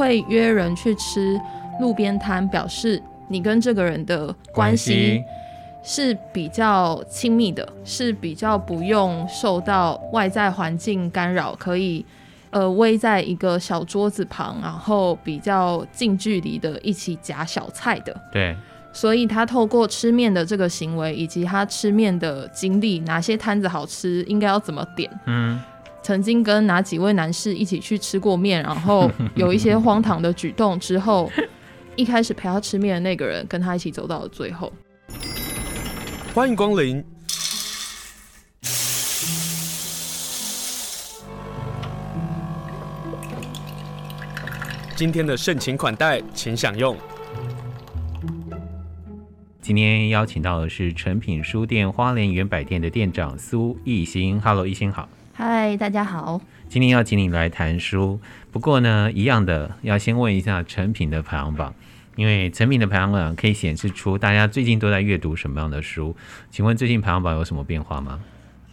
会约人去吃路边摊，表示你跟这个人的关系是比较亲密的，是比较不用受到外在环境干扰，可以呃围在一个小桌子旁，然后比较近距离的一起夹小菜的。对。所以他透过吃面的这个行为，以及他吃面的经历，哪些摊子好吃，应该要怎么点，嗯，曾经跟哪几位男士一起去吃过面，然后有一些荒唐的举动之后，一开始陪他吃面的那个人跟他一起走到了最后。欢迎光临，今天的盛情款待，请享用。今天邀请到的是诚品书店花莲原百店的店长苏艺欣。Hello，奕欣好。嗨，大家好。今天要请你来谈书，不过呢，一样的要先问一下成品的排行榜，因为成品的排行榜可以显示出大家最近都在阅读什么样的书。请问最近排行榜有什么变化吗？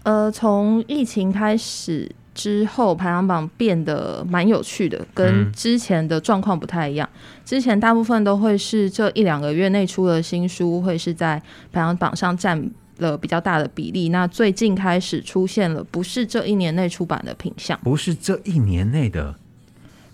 呃，从疫情开始。之后排行榜变得蛮有趣的，跟之前的状况不太一样。之前大部分都会是这一两个月内出的新书会是在排行榜上占了比较大的比例。那最近开始出现了不是这一年内出版的品相，不是这一年内的。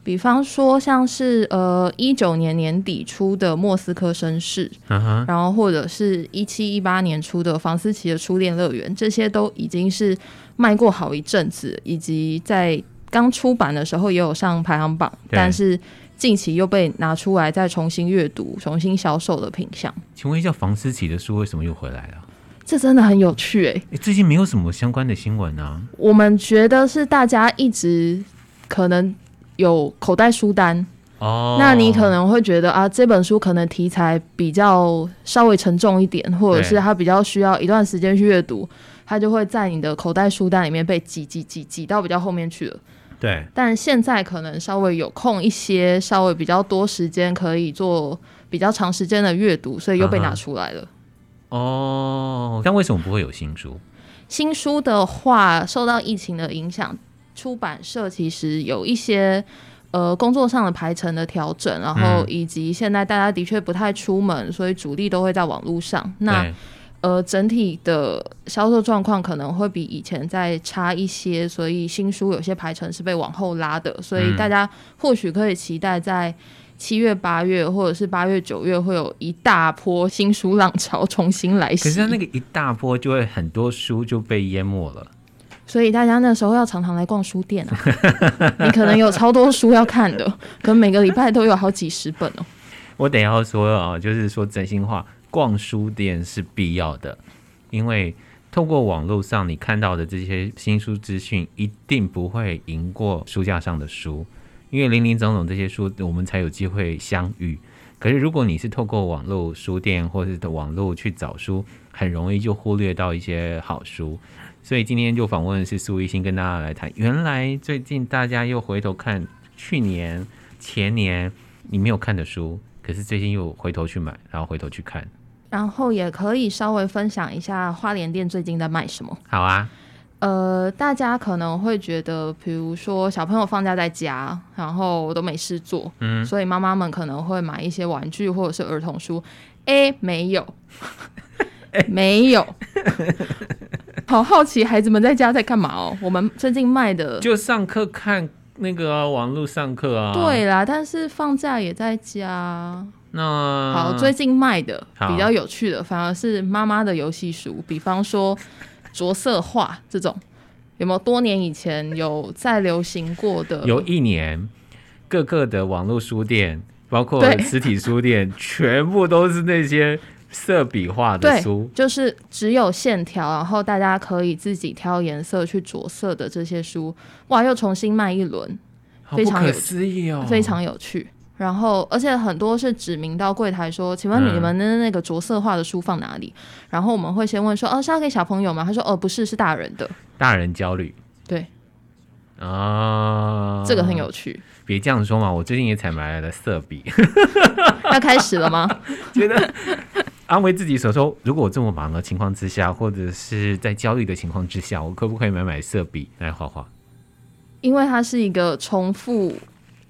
比方说，像是呃一九年年底出的《莫斯科绅士》uh-huh，然后或者是一七一八年出的房思琪的《初恋乐园》，这些都已经是卖过好一阵子，以及在刚出版的时候也有上排行榜，但是近期又被拿出来再重新阅读、重新销售的品相。请问一下，房思琪的书为什么又回来了？这真的很有趣哎、欸！最近没有什么相关的新闻啊。我们觉得是大家一直可能。有口袋书单哦，那你可能会觉得啊，这本书可能题材比较稍微沉重一点，或者是它比较需要一段时间去阅读，它就会在你的口袋书单里面被挤挤挤挤到比较后面去了。对，但现在可能稍微有空一些，稍微比较多时间可以做比较长时间的阅读，所以又被拿出来了。Uh-huh. 哦，但为什么不会有新书？新书的话，受到疫情的影响。出版社其实有一些呃工作上的排程的调整，然后以及现在大家的确不太出门，所以主力都会在网络上。那呃整体的销售状况可能会比以前再差一些，所以新书有些排程是被往后拉的。所以大家或许可以期待在七月、八月或者是八月、九月会有一大波新书浪潮重新来袭。可是那个一大波就会很多书就被淹没了。所以大家那时候要常常来逛书店啊，你可能有超多书要看的，可能每个礼拜都有好几十本哦。我等要说啊，就是说真心话，逛书店是必要的，因为透过网络上你看到的这些新书资讯，一定不会赢过书架上的书，因为林林总总这些书，我们才有机会相遇。可是如果你是透过网络书店或是网络去找书，很容易就忽略到一些好书。所以今天就访问是苏一新，跟大家来谈。原来最近大家又回头看去年、前年你没有看的书，可是最近又回头去买，然后回头去看。然后也可以稍微分享一下花莲店最近在卖什么。好啊。呃，大家可能会觉得，比如说小朋友放假在家，然后都没事做，嗯，所以妈妈们可能会买一些玩具或者是儿童书。诶，没有，没有。好好奇，孩子们在家在干嘛哦？我们最近卖的就上课看那个、啊、网络上课啊。对啦，但是放假也在家。那好，最近卖的比较有趣的，反而是妈妈的游戏书，比方说着色画这种，有没有多年以前有在流行过的？有一年，各个的网络书店，包括实体书店，全部都是那些。色笔画的书，就是只有线条，然后大家可以自己挑颜色去着色的这些书，哇，又重新卖一轮，非常有不可思议哦，非常有趣。然后，而且很多是指明到柜台说：“请问你们的那个着色画的书放哪里？”嗯。然后我们会先问说：“哦，是要给小朋友吗？”他说：“哦，不是，是大人的。”大人焦虑，对，啊，这个很有趣。别这样说嘛，我最近也才买来了色笔，要开始了吗？觉得。安慰自己所说：如果我这么忙的情况之下，或者是在焦虑的情况之下，我可不可以买买色笔来画画？因为它是一个重复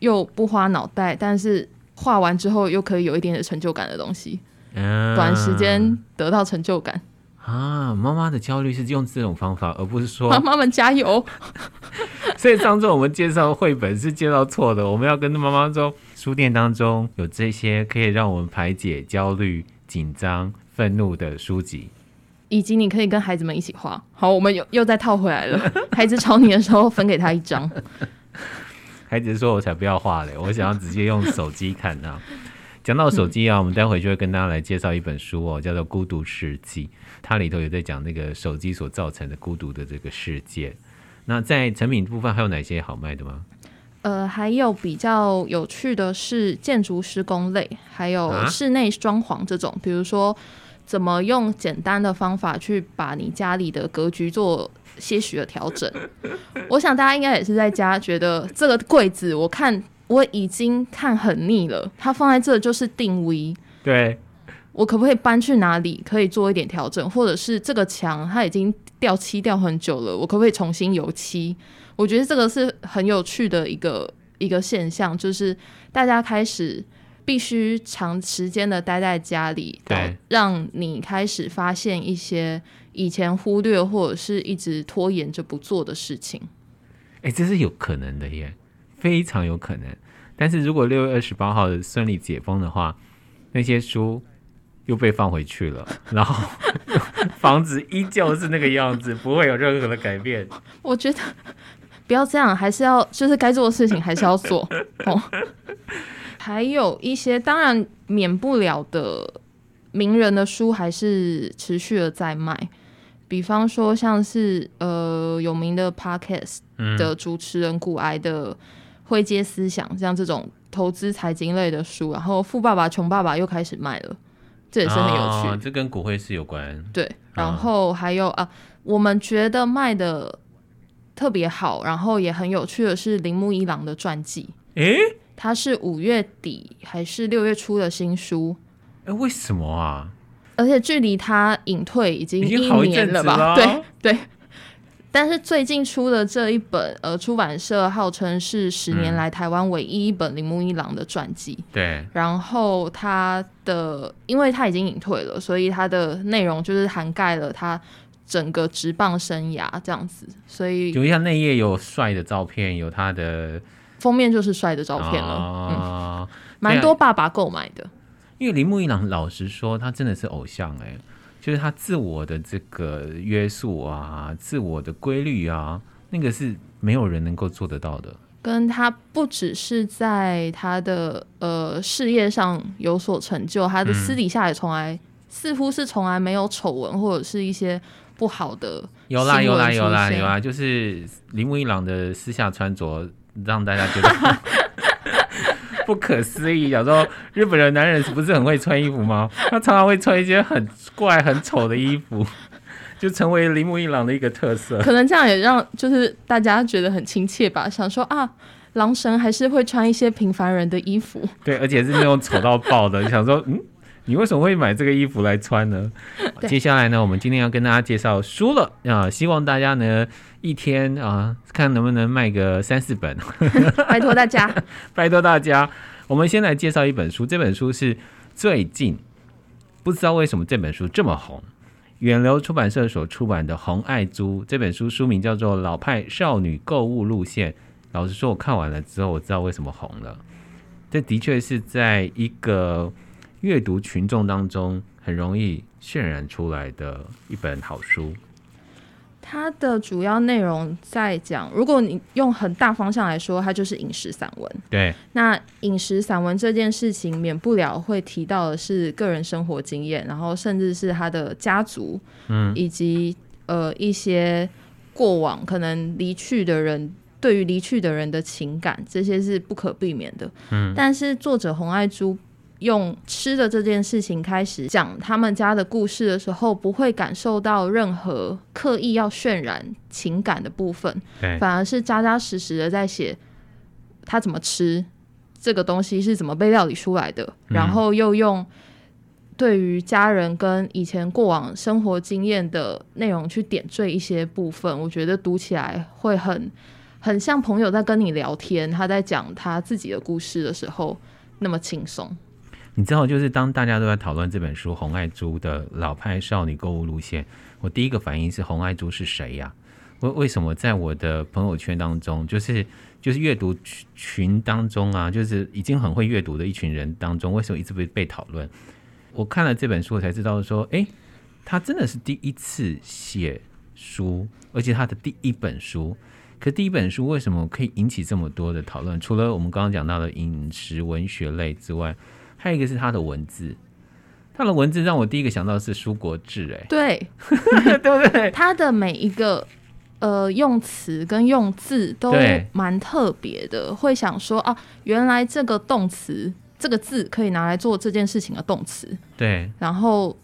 又不花脑袋，但是画完之后又可以有一点点成就感的东西，嗯，短时间得到成就感啊。妈妈的焦虑是用这种方法，而不是说妈妈们加油。所以上次我们介绍绘本是介绍错的，我们要跟妈妈说，书店当中有这些可以让我们排解焦虑、紧张、愤怒的书籍。以及你可以跟孩子们一起画。好，我们又又再套回来了。孩子吵你的时候，分给他一张。孩子说：“我才不要画嘞，我想要直接用手机看啊。”讲到手机啊，我们待会就会跟大家来介绍一本书哦，叫做《孤独世纪》，它里头也在讲那个手机所造成的孤独的这个世界。那在成品部分还有哪些好卖的吗？呃，还有比较有趣的是建筑施工类，还有室内装潢这种，啊、比如说。怎么用简单的方法去把你家里的格局做些许的调整？我想大家应该也是在家觉得这个柜子，我看我已经看很腻了，它放在这就是定位。对，我可不可以搬去哪里可以做一点调整？或者是这个墙它已经掉漆掉很久了，我可不可以重新油漆？我觉得这个是很有趣的一个一个现象，就是大家开始。必须长时间的待在家里，对，让你开始发现一些以前忽略或者是一直拖延着不做的事情。哎、欸，这是有可能的耶，非常有可能。但是如果六月二十八号顺利解封的话，那些书又被放回去了，然后 房子依旧是那个样子，不会有任何的改变。我觉得不要这样，还是要就是该做的事情还是要做哦。还有一些当然免不了的名人的书还是持续的在卖，比方说像是呃有名的 Podcast 的主持人股癌的《灰阶思想》像这种投资财经类的书，然后《富爸爸穷爸爸》又开始卖了，这也是很有趣。哦、这跟骨灰是有关。对，然后还有啊，我们觉得卖的特别好，然后也很有趣的是铃木一郎的传记。诶它是五月底还是六月初的新书？哎、欸，为什么啊？而且距离他隐退已经一年了吧？了 对对。但是最近出的这一本，呃，出版社号称是十年来台湾唯一一本铃木一郎的传记。对、嗯。然后他的，因为他已经隐退了，所以他的内容就是涵盖了他整个职棒生涯这样子。所以，留下内页有帅的照片，有他的。封面就是帅的照片了，啊、嗯，蛮多爸爸购买的。因为铃木一郎老实说，他真的是偶像哎、欸，就是他自我的这个约束啊，自我的规律啊，那个是没有人能够做得到的。跟他不只是在他的呃事业上有所成就，他的私底下也从来、嗯、似乎是从来没有丑闻或者是一些不好的。有啦有啦有啦有啦，就是铃木一郎的私下穿着。让大家觉得 不可思议。想说日本人男人是不是很会穿衣服吗？他常常会穿一些很怪、很丑的衣服，就成为铃木一郎的一个特色。可能这样也让就是大家觉得很亲切吧。想说啊，狼神还是会穿一些平凡人的衣服。对，而且是那种丑到爆的。想说，嗯，你为什么会买这个衣服来穿呢？接下来呢，我们今天要跟大家介绍书了啊，希望大家呢。一天啊，看能不能卖个三四本，拜托大家，拜托大家。我们先来介绍一本书，这本书是最近不知道为什么这本书这么红，远流出版社所出版的《红爱珠》这本书，书名叫做《老派少女购物路线》。老实说，我看完了之后，我知道为什么红了。这的确是在一个阅读群众当中很容易渲染出来的一本好书。它的主要内容在讲，如果你用很大方向来说，它就是饮食散文。对，那饮食散文这件事情，免不了会提到的是个人生活经验，然后甚至是他的家族，嗯，以及呃一些过往可能离去的人，对于离去的人的情感，这些是不可避免的。嗯，但是作者洪爱珠。用吃的这件事情开始讲他们家的故事的时候，不会感受到任何刻意要渲染情感的部分，反而是扎扎实实的在写他怎么吃这个东西是怎么被料理出来的，然后又用对于家人跟以前过往生活经验的内容去点缀一些部分，我觉得读起来会很很像朋友在跟你聊天，他在讲他自己的故事的时候那么轻松。你知道，就是当大家都在讨论这本书《红爱珠的老派少女购物路线》，我第一个反应是红爱珠是谁呀？为为什么在我的朋友圈当中，就是就是阅读群当中啊，就是已经很会阅读的一群人当中，为什么一直被被讨论？我看了这本书，我才知道说，哎，他真的是第一次写书，而且他的第一本书。可第一本书为什么可以引起这么多的讨论？除了我们刚刚讲到的饮食文学类之外，还有一个是他的文字。他的文字让我第一个想到的是舒国志，哎，对，对不对？他的每一个呃用词跟用字都蛮特别的，会想说啊，原来这个动词这个字可以拿来做这件事情的动词，对，然后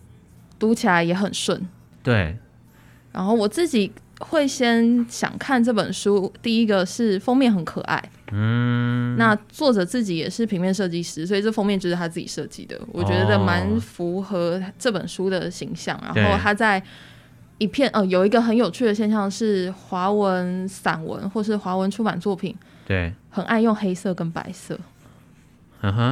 读起来也很顺，对，然后我自己。会先想看这本书，第一个是封面很可爱，嗯，那作者自己也是平面设计师，所以这封面就是他自己设计的，我觉得蛮符合这本书的形象。哦、然后他在一片呃有一个很有趣的现象是华文散文或是华文出版作品，对，很爱用黑色跟白色，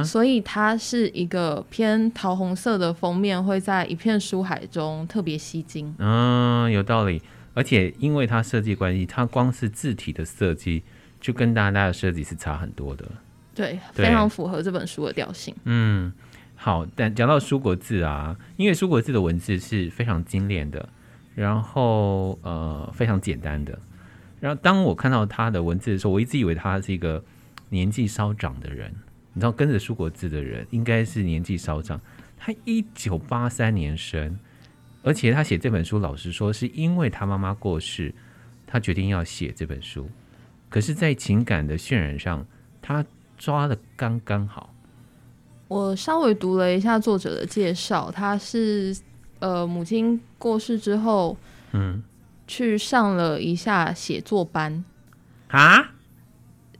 所以它是一个偏桃红色的封面，会在一片书海中特别吸睛。嗯，有道理。而且因为它设计关系，它光是字体的设计就跟大家的设计是差很多的。对，非常符合这本书的调性。嗯，好，但讲到舒国字啊，因为舒国字的文字是非常精炼的，然后呃非常简单的。然后当我看到他的文字的时候，我一直以为他是一个年纪稍长的人。你知道，跟着舒国字的人应该是年纪稍长。他一九八三年生。而且他写这本书，老实说，是因为他妈妈过世，他决定要写这本书。可是，在情感的渲染上，他抓的刚刚好。我稍微读了一下作者的介绍，他是呃母亲过世之后，嗯，去上了一下写作班啊，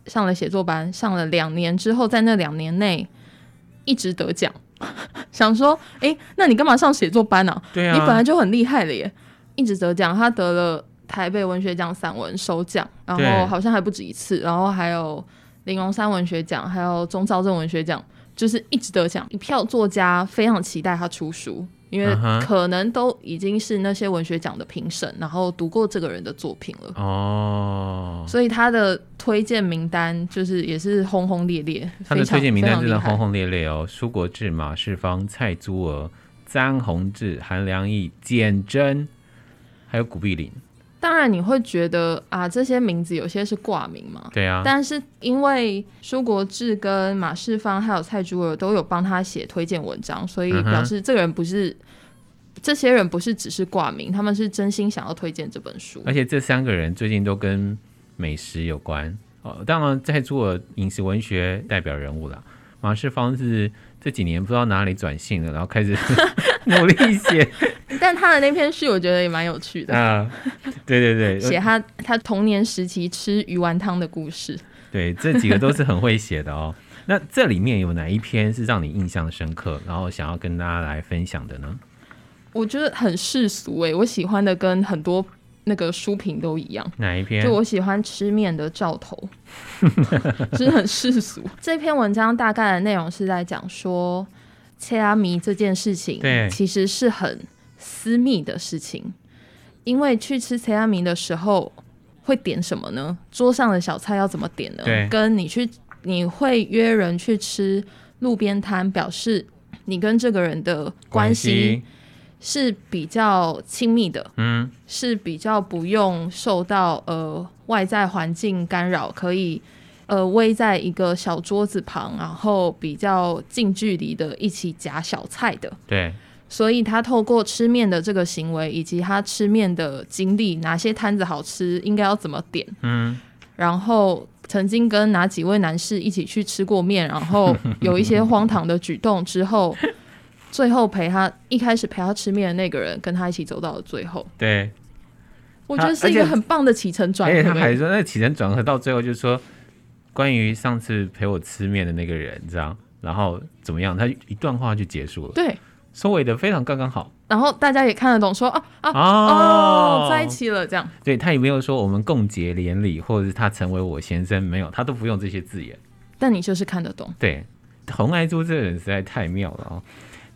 上了写作班，上了两年之后，在那两年内一直得奖。想说，哎、欸，那你干嘛上写作班呢、啊？对啊，你本来就很厉害了耶，一直得奖，他得了台北文学奖散文首奖，然后好像还不止一次，然后还有玲珑山文学奖，还有中兆镇文学奖，就是一直得奖。一票作家非常期待他出书。因为可能都已经是那些文学奖的评审，然后读过这个人的作品了哦，所以他的推荐名单就是也是轰轰烈烈。他的推荐名单真的轰轰烈烈哦，苏国志、马世芳、蔡珠娥、张宏志、韩良义、简真，还有古碧玲。当然你会觉得啊，这些名字有些是挂名嘛？对啊。但是因为舒国志跟马世芳还有蔡珠儿都有帮他写推荐文章，所以表示这个人不是、嗯、这些人不是只是挂名，他们是真心想要推荐这本书。而且这三个人最近都跟美食有关哦。当然在做饮食文学代表人物了。马世芳是这几年不知道哪里转性了，然后开始 努力写。但他的那篇序我觉得也蛮有趣的啊，对对对，写他他童年时期吃鱼丸汤的故事，对，这几个都是很会写的哦。那这里面有哪一篇是让你印象深刻，然后想要跟大家来分享的呢？我觉得很世俗哎，我喜欢的跟很多那个书评都一样。哪一篇？就我喜欢吃面的兆头，就是很世俗。这篇文章大概的内容是在讲说，切阿米这件事情，对，其实是很。私密的事情，因为去吃菜仔面的时候会点什么呢？桌上的小菜要怎么点呢？跟你去你会约人去吃路边摊，表示你跟这个人的关系是比较亲密的，嗯，是比较不用受到呃外在环境干扰，可以呃围在一个小桌子旁，然后比较近距离的一起夹小菜的，对。所以他透过吃面的这个行为，以及他吃面的经历，哪些摊子好吃，应该要怎么点，嗯，然后曾经跟哪几位男士一起去吃过面，然后 有一些荒唐的举动之后，最后陪他一开始陪他吃面的那个人，跟他一起走到了最后。对，我觉得是一个很棒的起承转合。而且他还说，那起承转合到最后就是说，关于上次陪我吃面的那个人，这样，然后怎么样，他一段话就结束了。对。收尾的非常刚刚好，然后大家也看得懂说，说啊啊哦，哦，在一起了这样。对，他也没有说我们共结连理，或者是他成为我先生，没有，他都不用这些字眼。但你就是看得懂。对，红爱珠这个人实在太妙了哦。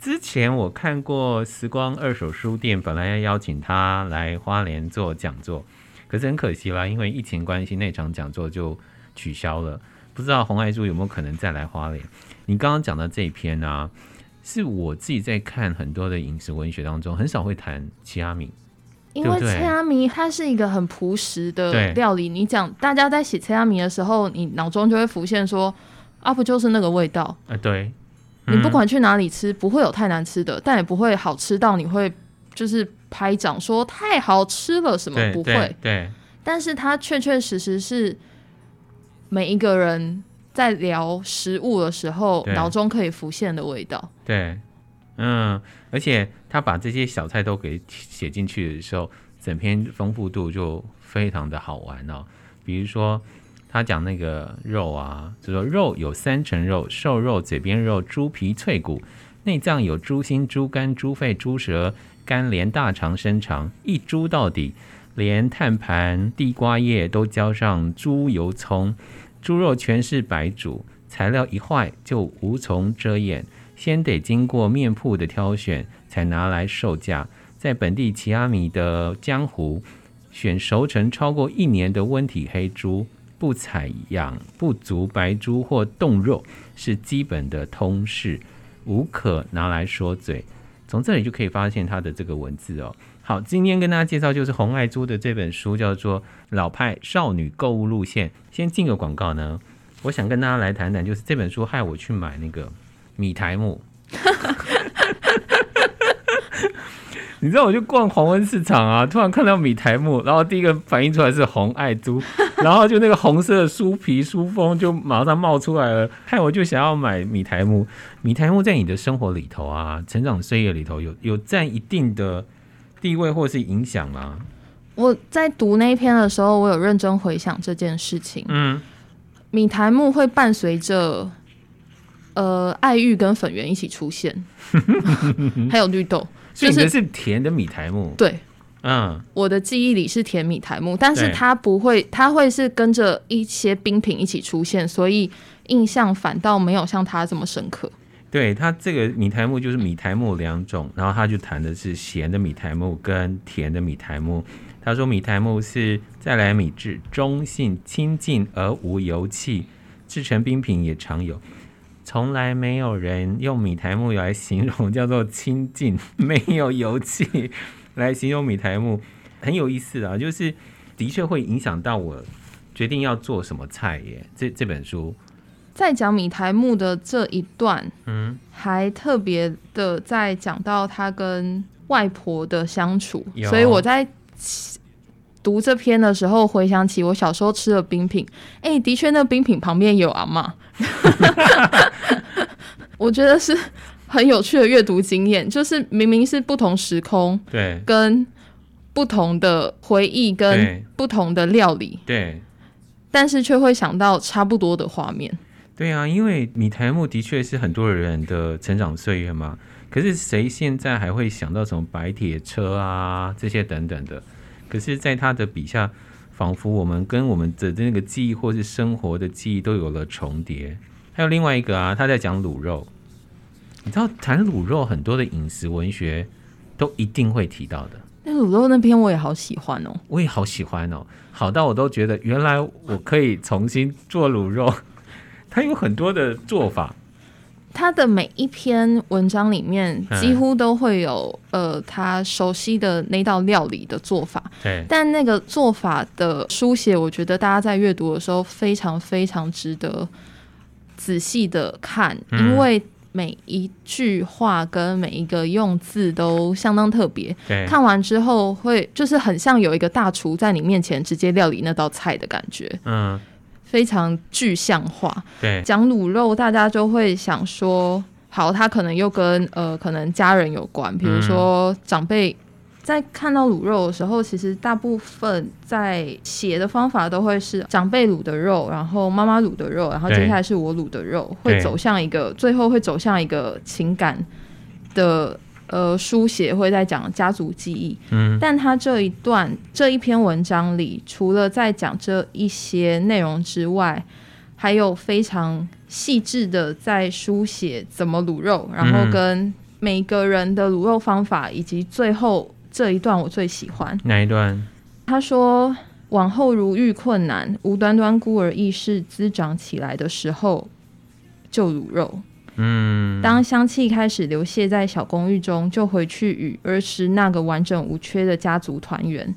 之前我看过时光二手书店，本来要邀请他来花莲做讲座，可是很可惜啦，因为疫情关系，那场讲座就取消了。不知道红爱珠有没有可能再来花莲？你刚刚讲的这一篇呢、啊，是我自己在看很多的饮食文学当中，很少会谈奇阿米，因为奇阿米它是一个很朴实的料理。你讲大家在写奇阿米的时候，你脑中就会浮现说，啊，不就是那个味道？啊，对。你不管去哪里吃，不会有太难吃的，但也不会好吃到你会就是拍掌说太好吃了什么，不会。对，对，但是它确确实实是每一个人在聊食物的时候脑中可以浮现的味道。对，嗯，而且他把这些小菜都给写进去的时候，整篇丰富度就非常的好玩哦。比如说。他讲那个肉啊，就说肉有三层肉：瘦肉、嘴边肉、猪皮脆骨；内脏有猪心、猪肝、猪肺、猪舌、肝连大肠、生肠，一猪到底，连碳盘、地瓜叶都浇上猪油葱。猪肉全是白煮，材料一坏就无从遮掩，先得经过面铺的挑选，才拿来售价。在本地奇阿米的江湖，选熟成超过一年的温体黑猪。不采养不足白猪或冻肉是基本的通事，无可拿来说嘴。从这里就可以发现他的这个文字哦。好，今天跟大家介绍就是红爱珠的这本书，叫做《老派少女购物路线》。先进个广告呢，我想跟大家来谈谈，就是这本书害我去买那个米苔木。你知道我就逛黄昏市场啊，突然看到米苔木，然后第一个反应出来是红爱珠，然后就那个红色的书皮书封就马上冒出来了，害我就想要买米苔木。米苔木在你的生活里头啊，成长岁月里头有有占一定的地位或是影响吗？我在读那一篇的时候，我有认真回想这件事情。嗯，米苔木会伴随着呃爱玉跟粉圆一起出现，还有绿豆。所以你的是甜的米苔木，对，嗯，我的记忆里是甜米苔木，但是它不会，它会是跟着一些冰品一起出现，所以印象反倒没有像它这么深刻。对，它这个米苔目就是米苔目两种，然后他就谈的是咸的米苔目跟甜的米苔目。他说米苔目是再来米质，中性清净而无油气，制成冰品也常有。从来没有人用米苔目来形容叫做清净，没有油气来形容米苔目，很有意思啊！就是的确会影响到我决定要做什么菜耶。这这本书在讲米台木的这一段，嗯，还特别的在讲到他跟外婆的相处，所以我在读这篇的时候回想起我小时候吃的冰品，哎、欸，的确那冰品旁边有阿嬷。我觉得是很有趣的阅读经验，就是明明是不同时空，对，跟不同的回忆，跟不同的料理，对，但是却会想到差不多的画面。对啊，因为米台木的确是很多人的成长岁月嘛。可是谁现在还会想到什么白铁车啊这些等等的？可是，在他的笔下。仿佛我们跟我们的那个记忆或是生活的记忆都有了重叠。还有另外一个啊，他在讲卤肉。你知道谈卤肉，很多的饮食文学都一定会提到的。那卤肉那篇我也好喜欢哦，我也好喜欢哦，好到我都觉得原来我可以重新做卤肉。它有很多的做法。他的每一篇文章里面几乎都会有呃他熟悉的那道料理的做法，对。但那个做法的书写，我觉得大家在阅读的时候非常非常值得仔细的看，因为每一句话跟每一个用字都相当特别。对。看完之后会就是很像有一个大厨在你面前直接料理那道菜的感觉。嗯。非常具象化，对，讲卤肉，大家就会想说，好，它可能又跟呃，可能家人有关，比如说长辈在看到卤肉的时候，其实大部分在写的方法都会是长辈卤的肉，然后妈妈卤的肉，然后接下来是我卤的肉，会走向一个最后会走向一个情感的呃书写会在讲家族记忆，嗯，但他这一段这一篇文章里，除了在讲这一些内容之外，还有非常细致的在书写怎么卤肉，然后跟每个人的卤肉方法，以及最后这一段我最喜欢哪一段？他说。往后如遇困难，无端端孤儿意识滋长起来的时候，就卤肉。嗯，当香气开始流泻在小公寓中，就回去与儿时那个完整无缺的家族团圆。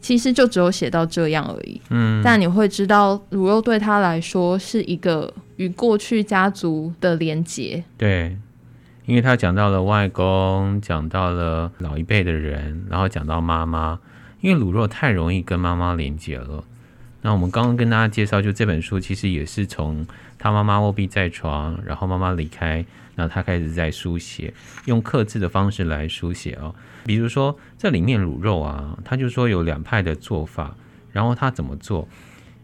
其实就只有写到这样而已。嗯，但你会知道，卤肉对他来说是一个与过去家族的连结。对，因为他讲到了外公，讲到了老一辈的人，然后讲到妈妈。因为卤肉太容易跟妈妈连接了。那我们刚刚跟大家介绍，就这本书其实也是从他妈妈卧病在床，然后妈妈离开，那他开始在书写，用刻字的方式来书写哦。比如说这里面卤肉啊，他就说有两派的做法，然后他怎么做？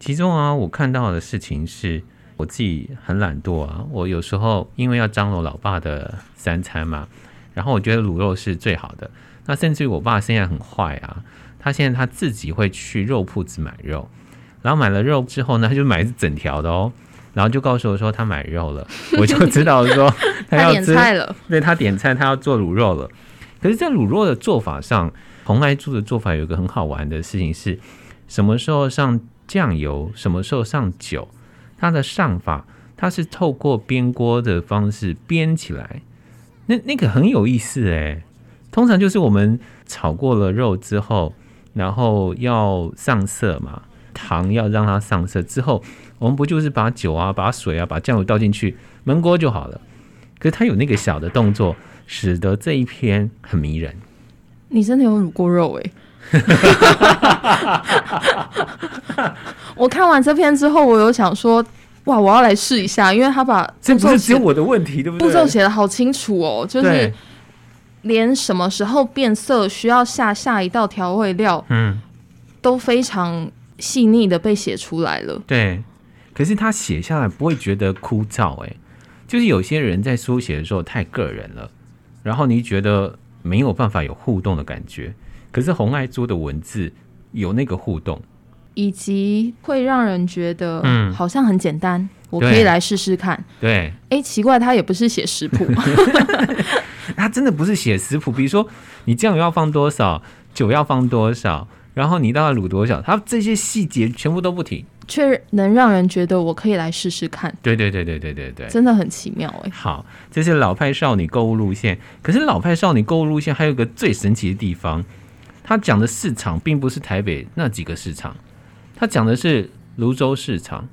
其中啊，我看到的事情是，我自己很懒惰啊，我有时候因为要张罗老爸的三餐嘛，然后我觉得卤肉是最好的。那甚至于我爸现在很坏啊。他现在他自己会去肉铺子买肉，然后买了肉之后呢，他就买整条的哦，然后就告诉我说他买肉了，我就知道说他要他点菜了，对，他点菜，他要做卤肉了。可是，在卤肉的做法上，红爱猪的做法有一个很好玩的事情是，什么时候上酱油，什么时候上酒，它的上法，它是透过煸锅的方式煸起来，那那个很有意思诶。通常就是我们炒过了肉之后。然后要上色嘛，糖要让它上色之后，我们不就是把酒啊、把水啊、把酱油倒进去焖锅就好了。可是它有那个小的动作，使得这一篇很迷人。你真的有卤过肉哎！我看完这篇之后，我有想说，哇，我要来试一下，因为他把这不是只有我的问题，对不对？步骤写的好清楚哦，就是。连什么时候变色，需要下下一道调味料，嗯，都非常细腻的被写出来了。对，可是他写下来不会觉得枯燥，哎，就是有些人在书写的时候太个人了，然后你觉得没有办法有互动的感觉。可是红爱珠的文字有那个互动，以及会让人觉得，嗯，好像很简单，我可以来试试看。对，哎，奇怪，他也不是写食谱。他真的不是写食谱，比如说你酱油要放多少，酒要放多少，然后你大概卤多少，他这些细节全部都不停，却能让人觉得我可以来试试看。对对对对对对对，真的很奇妙哎。好，这是老派少女购物路线。可是老派少女购物路线还有一个最神奇的地方，他讲的市场并不是台北那几个市场，他讲的是泸州市场。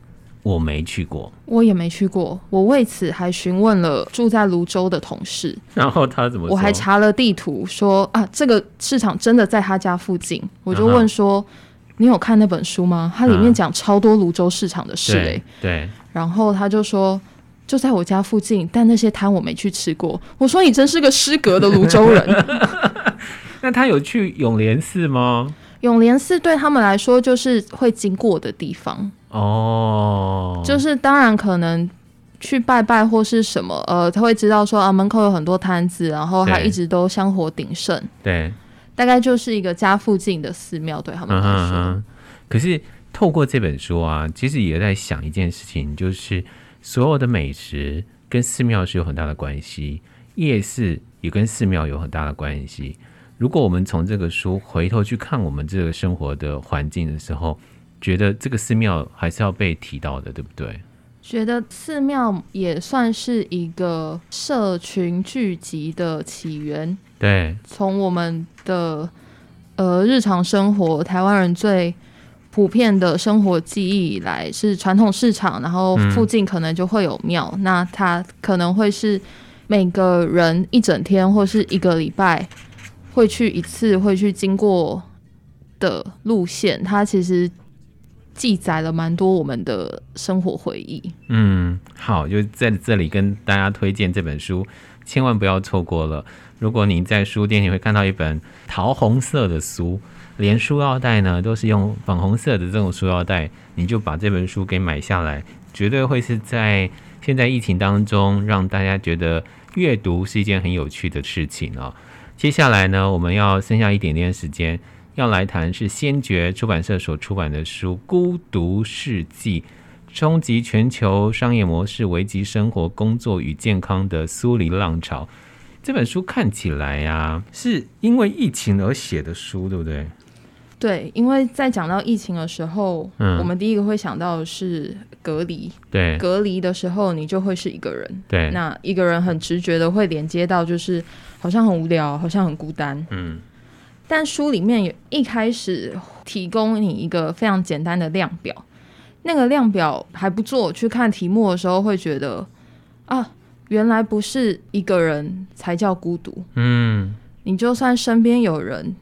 我没去过，我也没去过。我为此还询问了住在泸州的同事，然后他怎么？我还查了地图说，说啊，这个市场真的在他家附近。我就问说，啊、你有看那本书吗？它里面讲超多泸州市场的事诶、欸。对。然后他就说，就在我家附近，但那些摊我没去吃过。我说你真是个失格的泸州人。那他有去永联寺吗？永联寺对他们来说就是会经过的地方。哦，就是当然可能去拜拜或是什么，呃，他会知道说啊，门口有很多摊子，然后他一直都香火鼎盛，对，大概就是一个家附近的寺庙，对他们来说。可是透过这本书啊，其实也在想一件事情，就是所有的美食跟寺庙是有很大的关系，夜市也跟寺庙有很大的关系。如果我们从这个书回头去看我们这个生活的环境的时候，觉得这个寺庙还是要被提到的，对不对？觉得寺庙也算是一个社群聚集的起源。对，从我们的呃日常生活，台湾人最普遍的生活记忆以来是传统市场，然后附近可能就会有庙，嗯、那它可能会是每个人一整天或是一个礼拜会去一次，会去经过的路线，它其实。记载了蛮多我们的生活回忆。嗯，好，就在这里跟大家推荐这本书，千万不要错过了。如果你在书店，你会看到一本桃红色的书，连书腰带呢都是用粉红色的这种书腰带，你就把这本书给买下来，绝对会是在现在疫情当中让大家觉得阅读是一件很有趣的事情啊、哦。接下来呢，我们要剩下一点点时间，要来谈是先觉出版社所出版的书《孤独世纪：冲击全球商业模式、危及生活、工作与健康的苏黎浪潮》。这本书看起来呀、是因为疫情而写的书，对不对？对，因为在讲到疫情的时候，嗯，我们第一个会想到的是隔离。对，隔离的时候，你就会是一个人。对，那一个人很直觉的会连接到，就是好像很无聊，好像很孤单。嗯，但书里面有一开始提供你一个非常简单的量表，那个量表还不错。去看题目的时候，会觉得啊，原来不是一个人才叫孤独。嗯，你就算身边有人。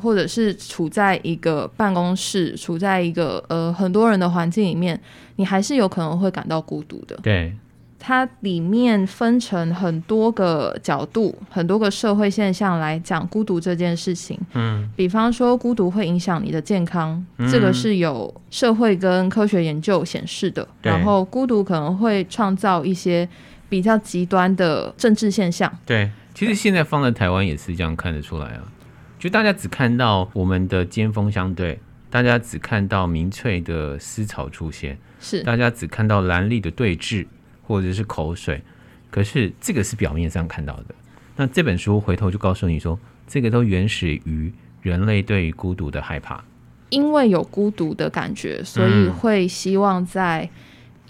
或者是处在一个办公室，处在一个呃很多人的环境里面，你还是有可能会感到孤独的。对，它里面分成很多个角度，很多个社会现象来讲孤独这件事情。嗯，比方说孤独会影响你的健康，嗯，这个是有社会跟科学研究显示的。然后孤独可能会创造一些比较极端的政治现象。对，其实现在放在台湾也是这样看得出来啊。就大家只看到我们的尖峰相对，大家只看到民粹的思潮出现，是大家只看到蓝绿的对峙或者是口水，可是这个是表面上看到的。那这本书回头就告诉你说，这个都原始于人类对于孤独的害怕，因为有孤独的感觉，所以会希望在。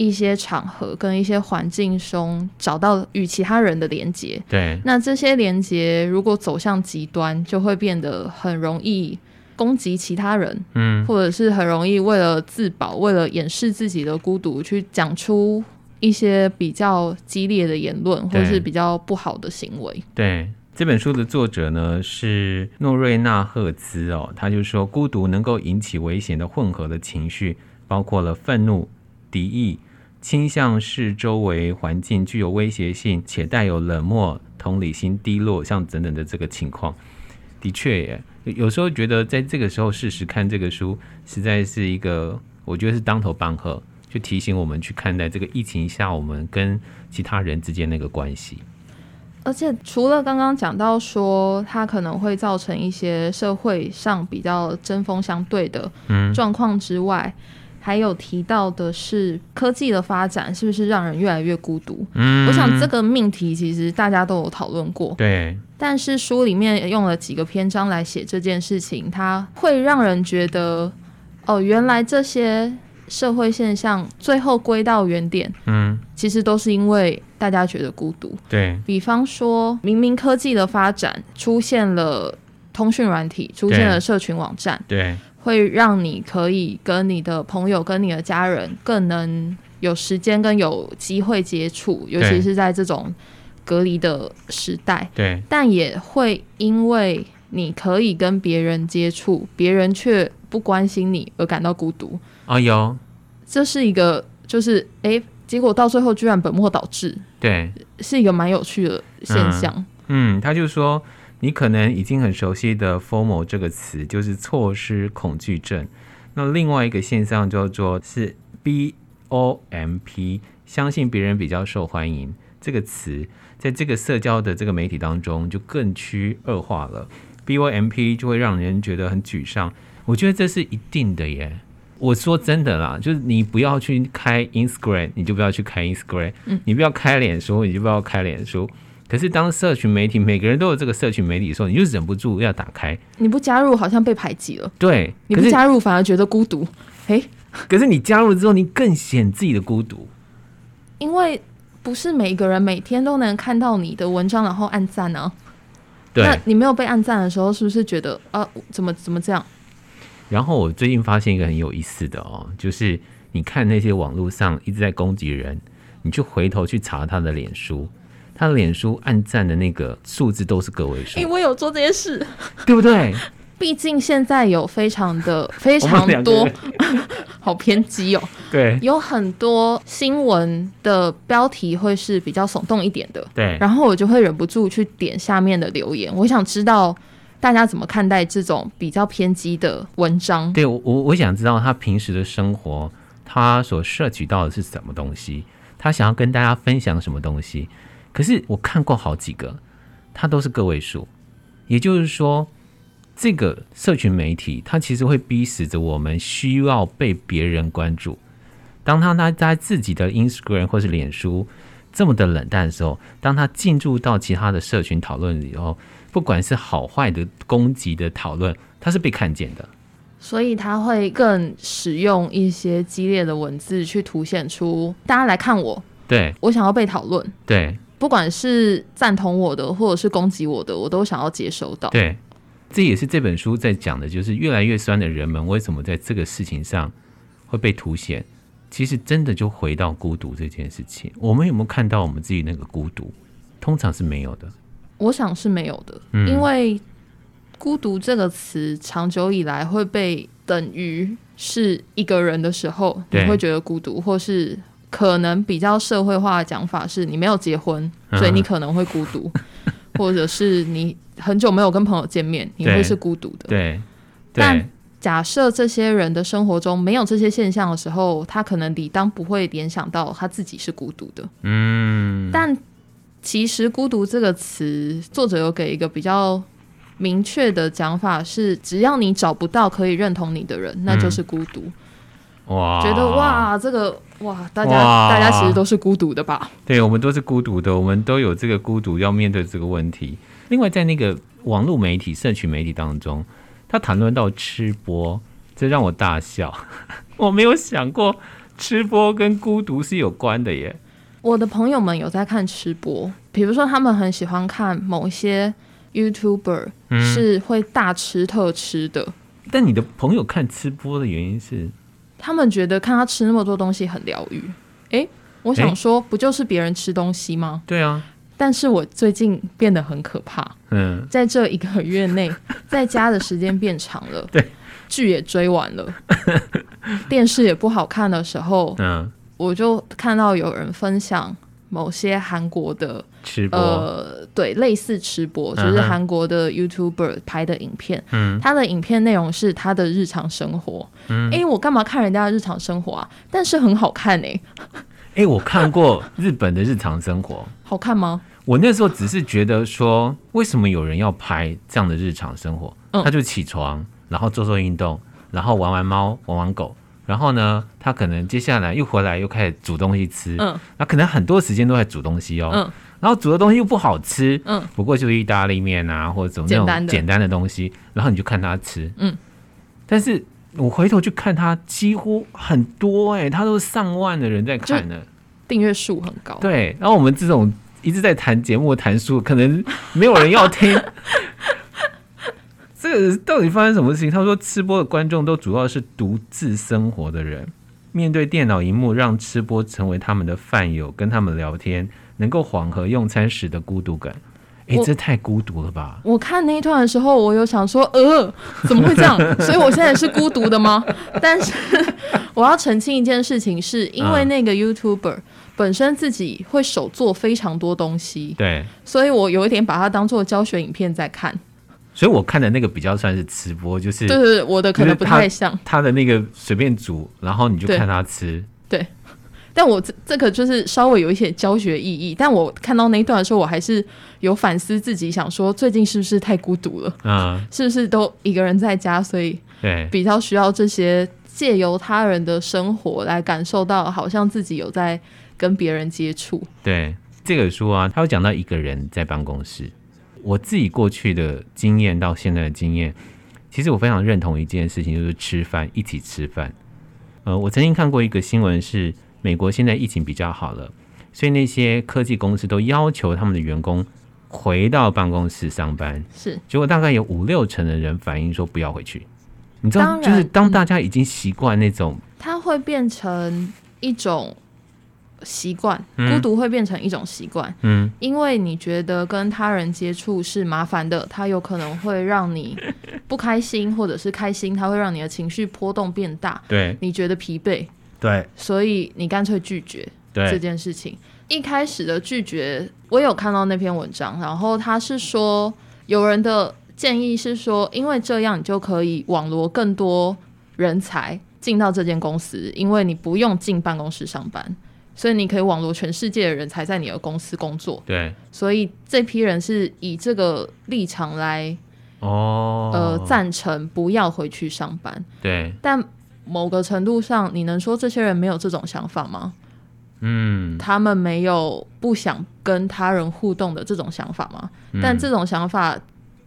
一些场合跟一些环境中找到与其他人的连接，对，那这些连接如果走向极端，就会变得很容易攻击其他人，嗯，或者是很容易为了自保，为了掩饰自己的孤独，去讲出一些比较激烈的言论，或者是比较不好的行为。对，这本书的作者呢是诺瑞纳赫兹哦，他就说孤独能够引起危险的混合的情绪，包括了愤怒、敌意。倾向是周围环境具有威胁性，且带有冷漠、同理心低落，像等等的这个情况，的确耶，有时候觉得在这个时候试试看这个书，实在是一个我觉得是当头棒喝，就提醒我们去看待这个疫情下我们跟其他人之间那个关系。而且除了刚刚讲到说它可能会造成一些社会上比较针锋相对的状况之外。还有提到的是科技的发展是不是让人越来越孤独？嗯，我想这个命题其实大家都有讨论过。对，但是书里面用了几个篇章来写这件事情，它会让人觉得，哦，原来这些社会现象最后归到原点，嗯，其实都是因为大家觉得孤独。对，比方说，明明科技的发展出现了通讯软体，出现了社群网站，对。对会让你可以跟你的朋友、跟你的家人更能有时间跟有机会接触，尤其是在这种隔离的时代。对，但也会因为你可以跟别人接触，别人却不关心你而感到孤独。啊，有，这是一个，就是诶，结果到最后居然本末倒置。对，是一个蛮有趣的现象。嗯，嗯他就说。你可能已经很熟悉的 “formal” 这个词，就是错失恐惧症。那另外一个现象叫做是 “BOMP”，相信别人比较受欢迎这个词，在这个社交的这个媒体当中就更趋恶化了。BOMP 就会让人觉得很沮丧。我觉得这是一定的耶。我说真的啦，就是你不要去开 Instagram，你就不要去开 Instagram。嗯，你不要开脸书，你就不要开脸书。可是，当社群媒体每个人都有这个社群媒体的时候，你就忍不住要打开。你不加入，好像被排挤了。对，你不加入反而觉得孤独。诶，可是你加入之后，你更显自己的孤独。因为不是每个人每天都能看到你的文章，然后按赞呢、啊。对，那你没有被按赞的时候，是不是觉得啊，怎么怎么这样？然后我最近发现一个很有意思的哦，就是你看那些网络上一直在攻击人，你就回头去查他的脸书。他的脸书按赞的那个数字都是个位数，因为我有做这些事，对不对？毕竟现在有非常的 非常多，好偏激哦。对，有很多新闻的标题会是比较耸动一点的，对。然后我就会忍不住去点下面的留言，我想知道大家怎么看待这种比较偏激的文章。对，我我想知道他平时的生活，他所摄取到的是什么东西，他想要跟大家分享什么东西。可是我看过好几个，它都是个位数，也就是说，这个社群媒体它其实会逼死着我们需要被别人关注。当他他在自己的 Instagram 或是脸书这么的冷淡的时候，当他进入到其他的社群讨论里头，不管是好坏的攻击的讨论，他是被看见的。所以他会更使用一些激烈的文字去凸显出大家来看我，对，我想要被讨论，对，不管是赞同我的或者是攻击我的，我都想要接收到。对，这也是这本书在讲的，就是越来越酸的人们为什么在这个事情上会被凸显。其实真的就回到孤独这件事情，我们有没有看到我们自己那个孤独？通常是没有的。我想是没有的，嗯，因为。孤独这个词长久以来会被等于是一个人的时候，你会觉得孤独，或是可能比较社会化的讲法是你没有结婚，所以你可能会孤独，或者是你很久没有跟朋友见面，你会是孤独的。对。但假设这些人的生活中没有这些现象的时候，他可能理当不会联想到他自己是孤独的。嗯。但其实“孤独”这个词，作者有给一个比较。明确的讲法是，只要你找不到可以认同你的人，那就是孤独。嗯、哇，觉得哇，这个哇，大家大家其实都是孤独的吧？对，我们都是孤独的，我们都有这个孤独要面对这个问题。另外，在那个网络媒体、社群媒体当中，他谈论到吃播，这让我大笑。我没有想过吃播跟孤独是有关的耶。我的朋友们有在看吃播，比如说他们很喜欢看某些。YouTuber 是会大吃特吃的。嗯，但你的朋友看吃播的原因是，他们觉得看他吃那么多东西很疗愈。诶，我想说，不就是别人吃东西吗？对啊。但是我最近变得很可怕。嗯，在这一个月内，在家的时间变长了。对，剧也追完了，电视也不好看的时候，嗯，我就看到有人分享。某些韩国的吃播，呃，对，类似吃播，就是韩国的 YouTuber 拍的影片。嗯，他的影片内容是他的日常生活。嗯，哎，我干嘛看人家的日常生活啊？但是很好看哎、欸。哎，我看过日本的日常生活，好看吗？我那时候只是觉得说，为什么有人要拍这样的日常生活？嗯，他就起床，然后做做运动，然后玩玩猫，玩玩狗。然后呢，他可能接下来又回来，又开始煮东西吃。嗯，那可能很多时间都在煮东西哦。嗯，然后煮的东西又不好吃。嗯，不过就是意大利面啊，或者怎么那种简单的东西。然后你就看他吃。嗯，但是我回头去看他，几乎很多哎、欸，他都是上万的人在看呢，订阅数很高。对，然后我们这种一直在谈节目、谈书，可能没有人要听。这个到底发生什么事情？他说，吃播的观众都主要是独自生活的人，面对电脑荧幕，让吃播成为他们的饭友，跟他们聊天，能够缓和用餐时的孤独感。哎，这太孤独了吧？我看那一段的时候，我有想说，呃，怎么会这样？所以我现在是孤独的吗？但是我要澄清一件事情是，是因为那个 YouTuber 本身自己会手做非常多东西，对，所以我有一点把它当做教学影片在看。所以我看的那个比较算是吃播，就是对对对，我的可能不太像他，他的那个随便煮，然后你就看他吃。对，对 但我这这个就是稍微有一些教学意义。但我看到那一段的时候，我还是有反思自己，想说最近是不是太孤独了？嗯，是不是都一个人在家，所以对比较需要这些借由他人的生活来感受到，好像自己有在跟别人接触。对这个书啊，他有讲到一个人在办公室。我自己过去的经验到现在的经验，其实我非常认同一件事情，就是吃饭，一起吃饭。呃，我曾经看过一个新闻，是美国现在疫情比较好了，所以那些科技公司都要求他们的员工回到办公室上班。是，结果大概有五六成的人反映说不要回去。你知道，就是当大家已经习惯那种，它会变成一种。习惯孤独会变成一种习惯，嗯，因为你觉得跟他人接触是麻烦的，它有可能会让你不开心，或者是开心，它会让你的情绪波动变大，对，你觉得疲惫，对，所以你干脆拒绝这件事情。一开始的拒绝，我有看到那篇文章，然后他是说，有人的建议是说，因为这样你就可以网罗更多人才进到这间公司，因为你不用进办公室上班。所以你可以网罗全世界的人才在你的公司工作。对，所以这批人是以这个立场来，哦，呃，赞成不要回去上班。对，但某个程度上，你能说这些人没有这种想法吗？嗯，他们没有不想跟他人互动的这种想法吗？嗯、但这种想法，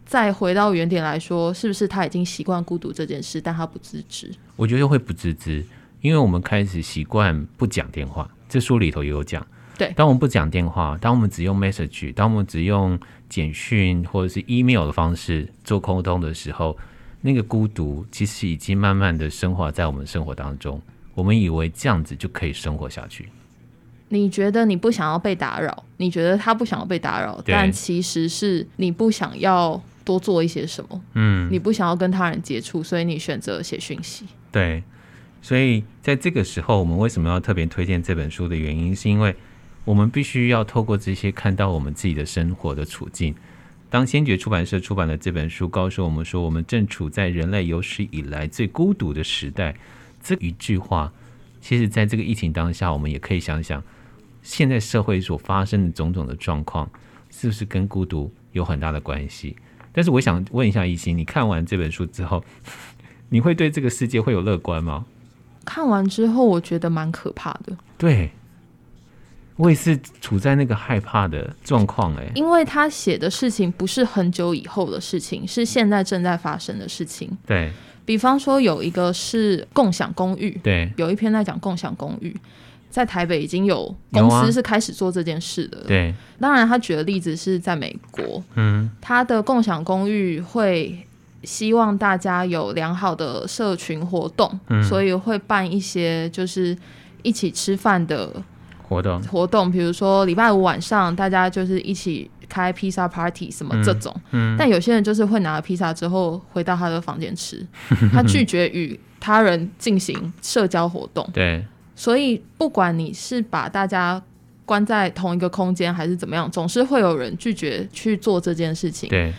再回到原点来说，是不是他已经习惯孤独这件事，但他不自知？我觉得会不自知，因为我们开始习惯不讲电话。这书里头也有讲，对，当我们不讲电话，当我们只用 message，当我们只用简讯或者是 email 的方式做沟通的时候，那个孤独其实已经慢慢的升华在我们生活当中。我们以为这样子就可以生活下去。你觉得你不想要被打扰，你觉得他不想要被打扰，但其实是你不想要多做一些什么，嗯，你不想要跟他人接触，所以你选择写讯息。对。所以在这个时候，我们为什么要特别推荐这本书的原因，是因为我们必须要透过这些看到我们自己的生活的处境。当先觉出版社出版的这本书告诉我们说，我们正处在人类有史以来最孤独的时代，这一句话，其实在这个疫情当下，我们也可以想想，现在社会所发生的种种的状况，是不是跟孤独有很大的关系？但是我想问一下一心，你看完这本书之后，你会对这个世界会有乐观吗？看完之后，我觉得蛮可怕的。对，我也是处在那个害怕的状况哎，因为他写的事情不是很久以后的事情，是现在正在发生的事情。对，比方说有一个是共享公寓，对，有一篇在讲共享公寓，在台北已经有公司是开始做这件事的。对，当然他举的例子是在美国，嗯，他的共享公寓会。希望大家有良好的社群活动，嗯，所以会办一些就是一起吃饭的活动。活动，比如说礼拜五晚上大家就是一起开披萨 party 什么这种，嗯，嗯，但有些人就是会拿了披萨之后回到他的房间吃，他拒绝与他人进行社交活动，对，所以不管你是把大家关在同一个空间还是怎么样，总是会有人拒绝去做这件事情，对。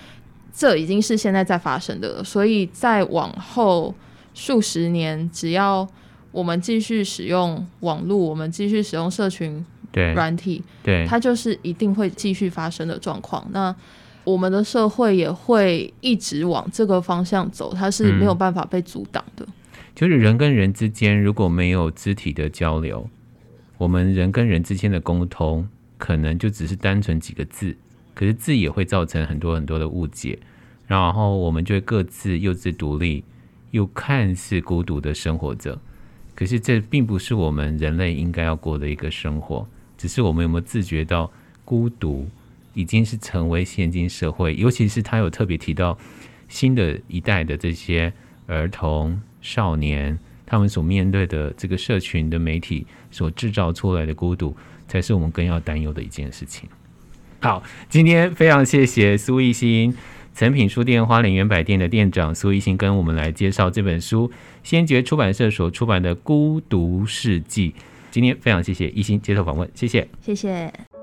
这已经是现在在发生的了，所以再往后数十年，只要我们继续使用网络，我们继续使用社群软体，对，对，它就是一定会继续发生的状况。那我们的社会也会一直往这个方向走，它是没有办法被阻挡的。嗯，就是人跟人之间如果没有肢体的交流，我们人跟人之间的沟通可能就只是单纯几个字。可是字也会造成很多很多的误解，然后我们就会各自又自独立，又看似孤独的生活着。可是这并不是我们人类应该要过的一个生活，只是我们有没有自觉到孤独已经是成为现今社会，尤其是他有特别提到新的一代的这些儿童少年，他们所面对的这个社群的媒体所制造出来的孤独，才是我们更要担忧的一件事情。好，今天非常谢谢苏艺兴，诚品书店花莲园百店的店长苏艺兴跟我们来介绍这本书，先觉出版社所出版的《孤独世纪》。今天非常谢谢艺兴接受访问，谢谢，谢谢。